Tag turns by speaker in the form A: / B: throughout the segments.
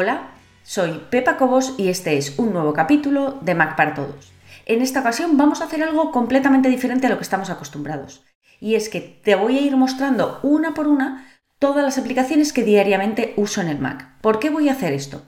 A: Hola, soy Pepa Cobos y este es un nuevo capítulo de Mac para Todos. En esta ocasión vamos a hacer algo completamente diferente a lo que estamos acostumbrados. Y es que te voy a ir mostrando una por una todas las aplicaciones que diariamente uso en el Mac. ¿Por qué voy a hacer esto?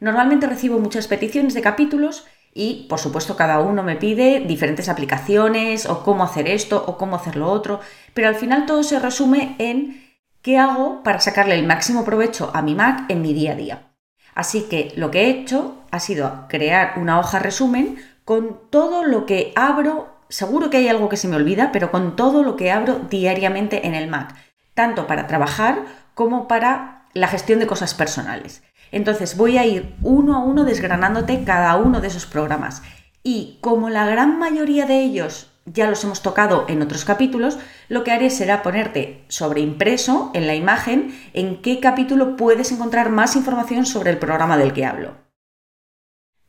A: Normalmente recibo muchas peticiones de capítulos y, por supuesto, cada uno me pide diferentes aplicaciones o cómo hacer esto o cómo hacer lo otro, pero al final todo se resume en qué hago para sacarle el máximo provecho a mi Mac en mi día a día. Así que lo que he hecho ha sido crear una hoja resumen con todo lo que abro, seguro que hay algo que se me olvida, pero con todo lo que abro diariamente en el Mac, tanto para trabajar como para la gestión de cosas personales. Entonces voy a ir uno a uno desgranándote cada uno de esos programas. Y como la gran mayoría de ellos ya los hemos tocado en otros capítulos, lo que haré será ponerte sobre impreso en la imagen en qué capítulo puedes encontrar más información sobre el programa del que hablo.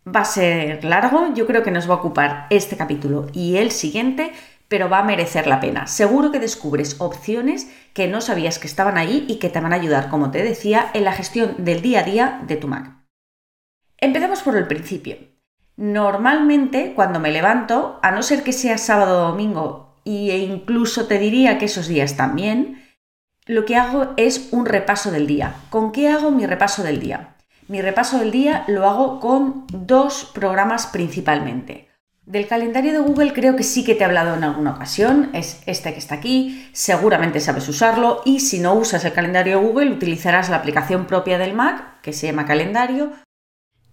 A: Va a ser largo, yo creo que nos va a ocupar este capítulo y el siguiente, pero va a merecer la pena. Seguro que descubres opciones que no sabías que estaban ahí y que te van a ayudar, como te decía, en la gestión del día a día de tu Mac. Empecemos por el principio. Normalmente, cuando me levanto, a no ser que sea sábado o domingo, e incluso te diría que esos días también, lo que hago es un repaso del día. ¿Con qué hago mi repaso del día? Mi repaso del día lo hago con dos programas principalmente. Del calendario de Google creo que sí que te he hablado en alguna ocasión, es este que está aquí, seguramente sabes usarlo y si no usas el calendario de Google utilizarás la aplicación propia del Mac que se llama calendario